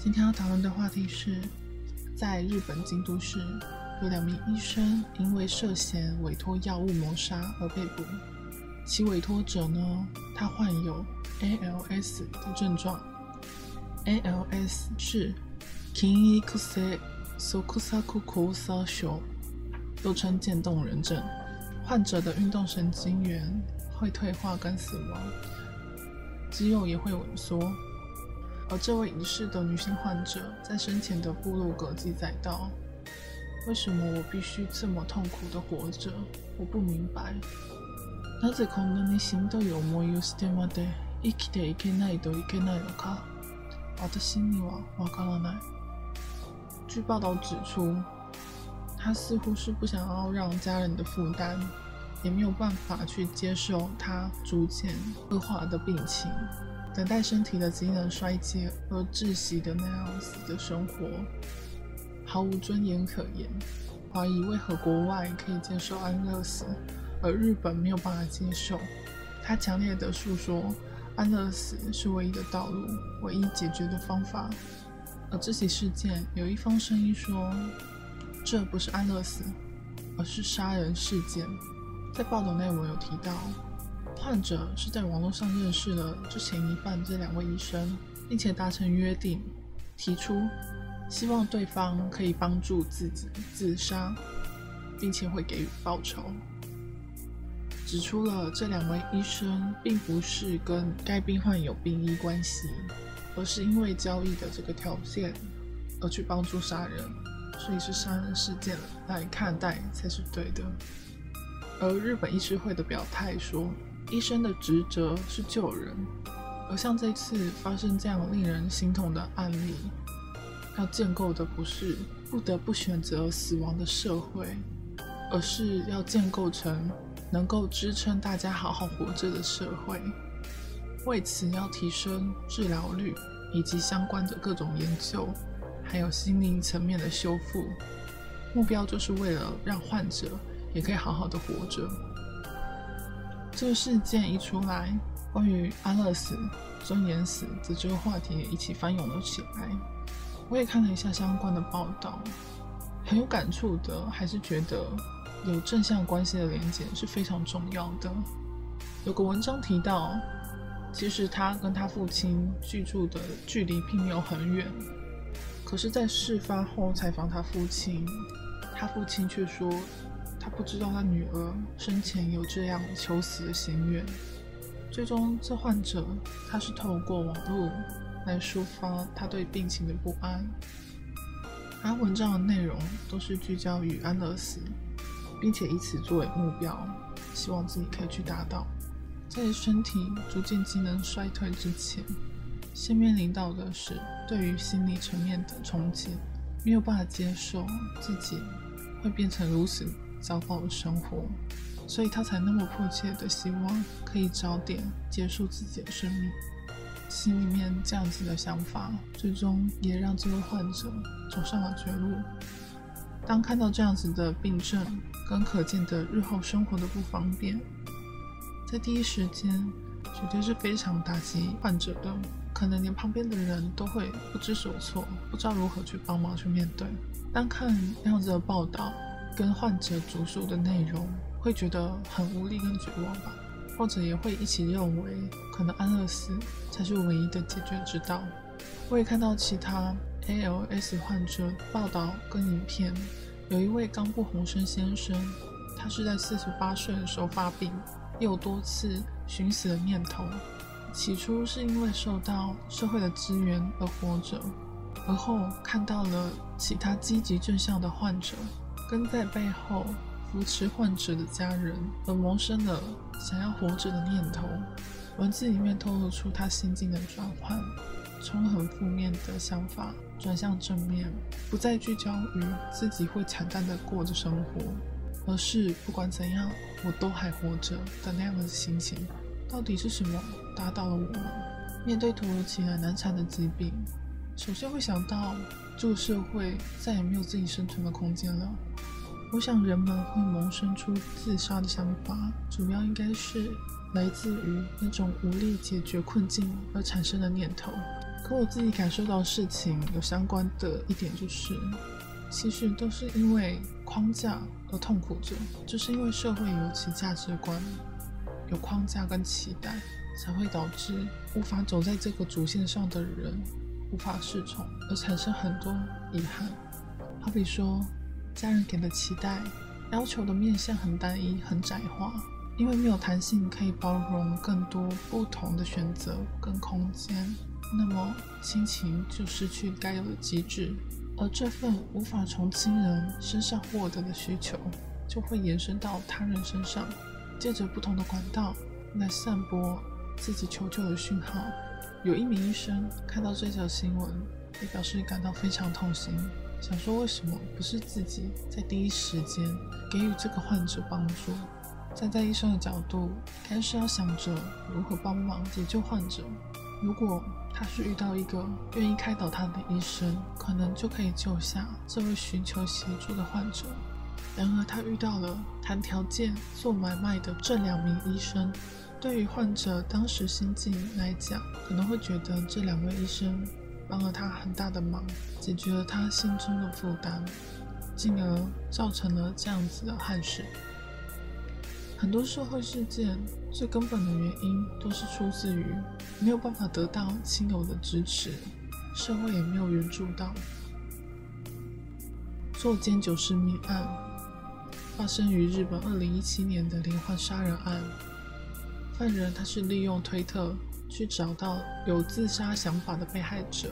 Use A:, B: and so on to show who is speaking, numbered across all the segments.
A: 今天要讨论的话题是，在日本京都市有两名医生因为涉嫌委托药物谋杀而被捕。其委托者呢，他患有 ALS 的症状。ALS 是 Kin Ikuse Sokusaku Kosa 症，又称渐冻人症。患者的运动神经元会退化跟死亡，肌肉也会萎缩。而这位已逝的女性患者在生前的部落格记载道：“为什么我必须这么痛苦的活着？我不明白。なぜこんなにしんどい思いをしてまで生きていけないといけないのか？私にはわからない。”据报道指出，她似乎是不想要让家人的负担，也没有办法去接受她逐渐恶化的病情。 等待身体的机能衰竭而窒息的那样子的生活，毫无尊严可言。怀疑为何国外可以接受安乐死，而日本没有办法接受。他强烈的诉说，安乐死是唯一的道路，唯一解决的方法。而这起事件有一方声音说，这不是安乐死，而是杀人事件。在报道内我有提到。患者是在网络上认识了之前一半这两位医生，并且达成约定，提出希望对方可以帮助自己自杀，并且会给予报酬。指出了这两位医生并不是跟该病患有病医关系，而是因为交易的这个条件而去帮助杀人，所以是杀人事件来看待才是对的。而日本医师会的表态说。医生的职责是救人，而像这次发生这样令人心痛的案例，要建构的不是不得不选择死亡的社会，而是要建构成能够支撑大家好好活着的社会。为此，要提升治疗率以及相关的各种研究，还有心灵层面的修复，目标就是为了让患者也可以好好的活着。这个事件一出来，关于安乐死、尊严死的这个话题也一起翻涌了起来。我也看了一下相关的报道，很有感触的，还是觉得有正向关系的连接是非常重要的。有个文章提到，其实他跟他父亲居住的距离并没有很远，可是，在事发后采访他父亲，他父亲却说。他不知道他女儿生前有这样求死的心愿。最终，这患者他是透过网络来抒发他对病情的不安。他文章的内容都是聚焦于安乐死，并且以此作为目标，希望自己可以去达到。在身体逐渐机能衰退之前，先面临到的是对于心理层面的冲击，没有办法接受自己会变成如此。糟糕的生活，所以他才那么迫切的希望可以早点结束自己的生命。心里面这样子的想法，最终也让这位患者走上了绝路。当看到这样子的病症跟可见的日后生活的不方便，在第一时间绝对是非常打击患者的，可能连旁边的人都会不知所措，不知道如何去帮忙去面对。当看这样子的报道。跟患者主述的内容，会觉得很无力跟绝望吧，或者也会一起认为，可能安乐死才是唯一的解决之道。我也看到其他 ALS 患者报道跟影片，有一位冈部宏生先生，他是在四十八岁的时候发病，又多次寻死的念头。起初是因为受到社会的资源而活着，而后看到了其他积极正向的患者。跟在背后扶持患者的家人，而萌生了想要活着的念头。文字里面透露出他心境的转换，从很负面的想法转向正面，不再聚焦于自己会惨淡的过着生活，而是不管怎样我都还活着的那样的心情。到底是什么打倒了我们？面对突如其来难缠的疾病，首先会想到。这个社会再也没有自己生存的空间了。我想人们会萌生出自杀的想法，主要应该是来自于那种无力解决困境而产生的念头。可我自己感受到事情有相关的一点就是，其实都是因为框架而痛苦着，就是因为社会有其价值观，有框架跟期待，才会导致无法走在这个主线上的人无法适从，而产生很多遗憾。好比说，家人给的期待要求的面向很单一、很窄化。因为没有弹性，可以包容更多不同的选择跟空间，那么亲情就失去该有的机制，而这份无法从亲人身上获得的需求，就会延伸到他人身上，借着不同的管道来散播自己求救的讯号。有一名医生看到这条新闻，也表示感到非常痛心，想说为什么不是自己在第一时间给予这个患者帮助？站在医生的角度，该是要想着如何帮忙解救患者。如果他是遇到一个愿意开导他的医生，可能就可以救下这位寻求协助的患者。然而，他遇到了谈条件、做买卖的这两名医生。对于患者当时心境来讲，可能会觉得这两位医生帮了他很大的忙，解决了他心中的负担，进而造成了这样子的憾事。很多社会事件最根本的原因都是出自于没有办法得到亲友的支持，社会也没有援助到。作奸九世命案发生于日本二零一七年的连环杀人案，犯人他是利用推特去找到有自杀想法的被害者，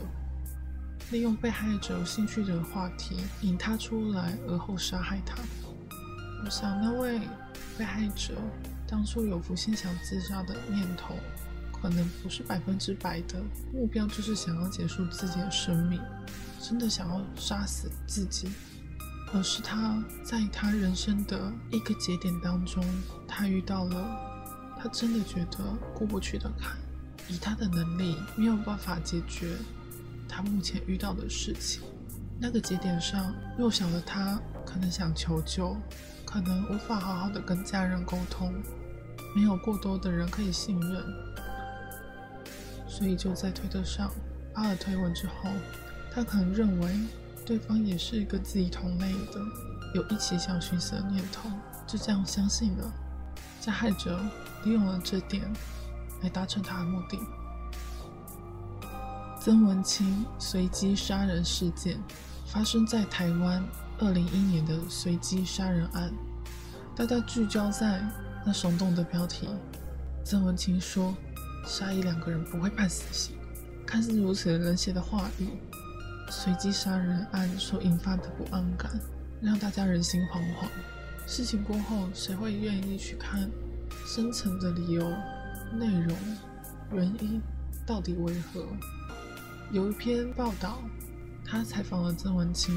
A: 利用被害者有兴趣的话题引他出来，而后杀害他。我想那位。被害者当初有浮现想自杀的念头，可能不是百分之百的目标，就是想要结束自己的生命，真的想要杀死自己，而是他在他人生的一个节点当中，他遇到了他真的觉得过不去的坎，以他的能力没有办法解决他目前遇到的事情。那个节点上，弱小的他可能想求救。可能无法好好的跟家人沟通，没有过多的人可以信任，所以就在推特上发了推文之后，他可能认为对方也是一个自己同类的，有一起想寻死的念头，就这样相信了。加害者利用了这点来达成他的目的。曾文清随机杀人事件发生在台湾。二零一年的随机杀人案，大家聚焦在那耸动的标题。曾文清说：“杀一两个人不会判死刑。”看似如此冷血的话语，随机杀人案所引发的不安感，让大家人心惶惶。事情过后，谁会愿意去看深层的理由、内容、原因到底为何？有一篇报道，他采访了曾文清。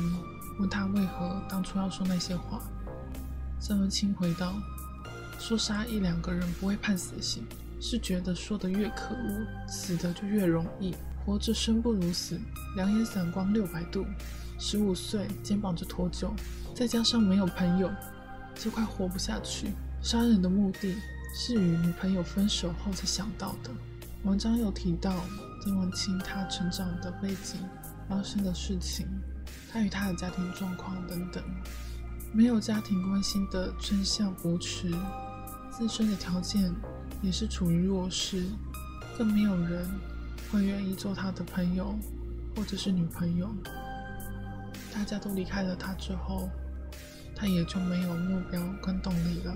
A: 问他为何当初要说那些话，曾文清回道：“说杀一两个人不会判死刑，是觉得说的越可恶，死的就越容易。活着生不如死，两眼散光六百度，十五岁肩膀就脱臼，再加上没有朋友，就快活不下去。杀人的目的是与女朋友分手后才想到的。”文章有提到曾文清他成长的背景，发生的事情。他与他的家庭状况等等，没有家庭关心的正向扶持，自身的条件也是处于弱势，更没有人会愿意做他的朋友或者是女朋友。大家都离开了他之后，他也就没有目标跟动力了，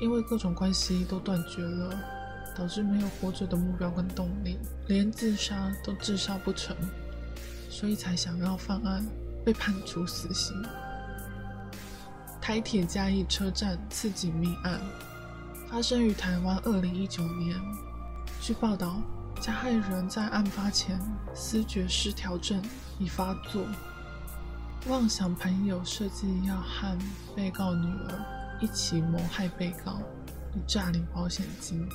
A: 因为各种关系都断绝了，导致没有活着的目标跟动力，连自杀都自杀不成。所以才想要犯案，被判处死刑。台铁嘉义车站刺警命案发生于台湾二零一九年。据报道，加害人在案发前思觉失调症已发作，妄想朋友设计要和被告女儿一起谋害被告，以诈领保险金。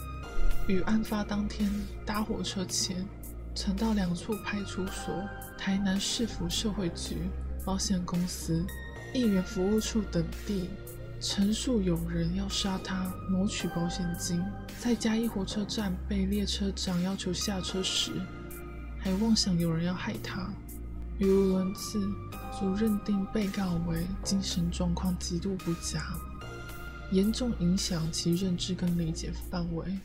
A: 于案发当天搭火车前。曾到两处派出所、台南市府社会局、保险公司、议员服务处等地陈述有人要杀他，谋取保险金。在嘉义火车站被列车长要求下车时，还妄想有人要害他，语无伦次，主认定被告为精神状况极度不佳，严重影响其认知跟理解范围，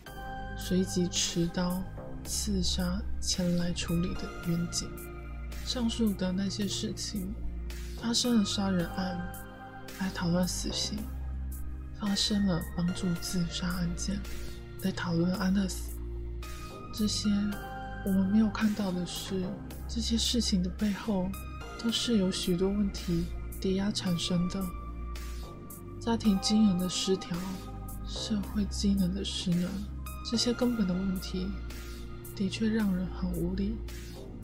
A: 随即持刀刺杀前来处理的远景。上述的那些事情，发生了杀人案，来讨论死刑；发生了帮助自杀案件，来讨论安乐死。这些。我们没有看到的是，这些事情的背后都是有许多问题叠压产生的。家庭机能的失调，社会机能的失能，这些根本的问题的确让人很无力。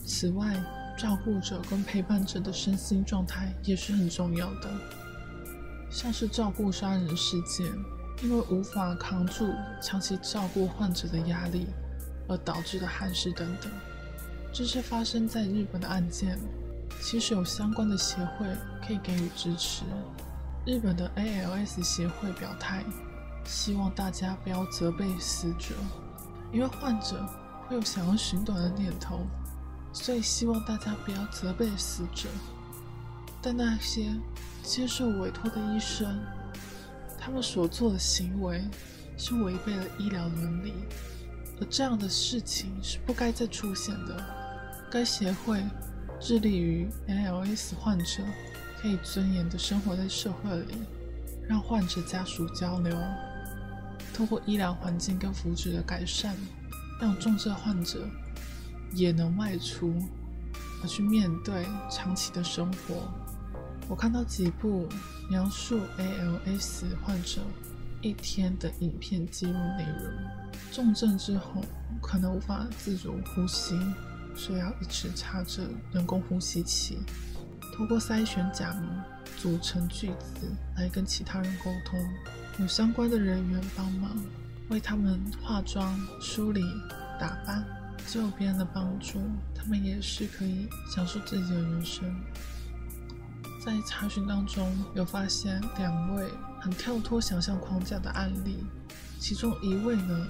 A: 此外，照顾者跟陪伴者的身心状态也是很重要的。像是照顾杀人事件，因为无法扛住长期照顾患者的压力。而导致的憾事等等，这些发生在日本的案件，其实有相关的协会可以给予支持。日本的 ALS 协会表态，希望大家不要责备死者，因为患者会有想要寻短的念头，所以希望大家不要责备死者。但那些接受委托的医生，他们所做的行为是违背了医疗伦理。而这样的事情是不该再出现的。该协会致力于 ALS 患者可以尊严的生活在社会里，让患者家属交流，通过医疗环境跟福祉的改善，让重症患者也能外出，而去面对长期的生活。我看到几部描述 ALS 患者一天的影片记录内容。重症之后可能无法自主呼吸，需要一直插着人工呼吸器，通过筛选假名组成句子来跟其他人沟通。有相关的人员帮忙为他们化妆、梳理、打扮，就有别人的帮助，他们也是可以享受自己的人生。在查询当中有发现两位很跳脱想象框架的案例，其中一位呢。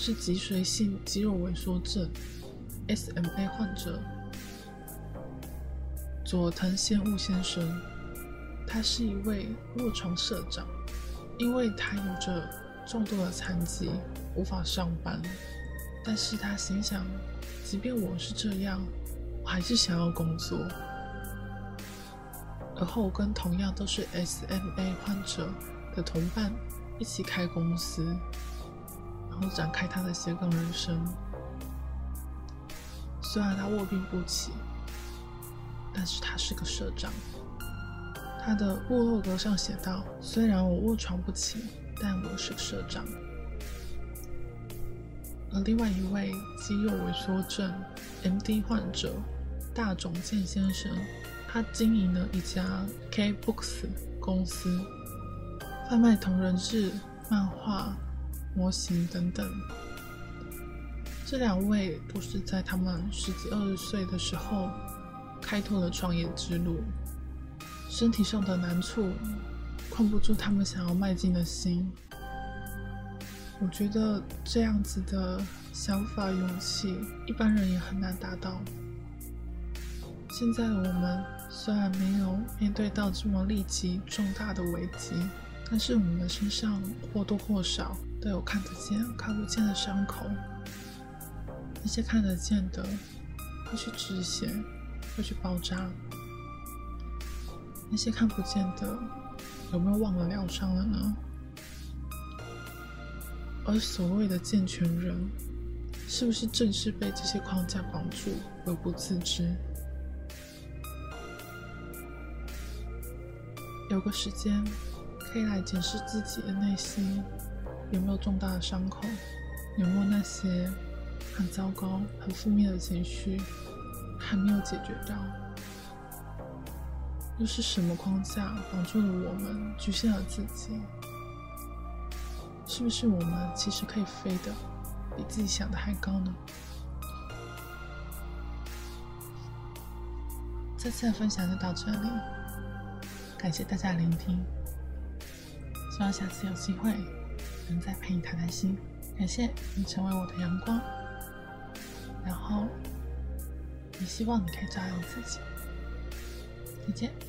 A: 是脊髓性肌肉萎缩症 （SMA） 患者佐藤宪悟先生，他是一位卧床社长，因为他有着重度的残疾，无法上班。但是他心想，即便我是这样，我还是想要工作。而后跟同样都是 SMA 患者的同伴一起开公司。然后展开他的斜杠人生。虽然他卧病不起，但是他是个社长。他的部落格上写道：“虽然我卧床不起，但我是社长。”而另外一位肌肉萎缩症 （MD） 患者大冢健先生，他经营了一家 K Books 公司，贩卖同人志、漫画。模型等等，这两位都是在他们十几二十岁的时候开拓了创业之路。身体上的难处困不住他们想要迈进的心。我觉得这样子的想法、勇气，一般人也很难达到。现在的我们虽然没有面对到这么立即重大的危机，但是我们身上或多或少。都有看得见、看不见的伤口。那些看得见的会去止血，会去包扎；那些看不见的，有没有忘了疗伤了呢？而所谓的健全人，是不是正是被这些框架绑住而不自知？有个时间，可以来检视自己的内心。有没有重大的伤口？有没有那些很糟糕、很负面的情绪还没有解决掉？又是什么框架绑住了我们，局限了自己？是不是我们其实可以飞的比自己想的还高呢？这次的分享就到这里，感谢大家聆听，希望下次有机会。能再陪你谈谈心，感谢你成为我的阳光，然后也希望你可以照耀自己。再见。